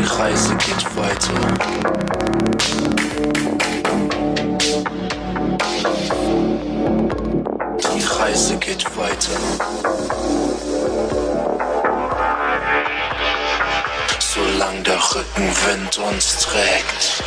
Die Reise geht weiter. Die Reise geht weiter. Solange der Rückenwind uns trägt.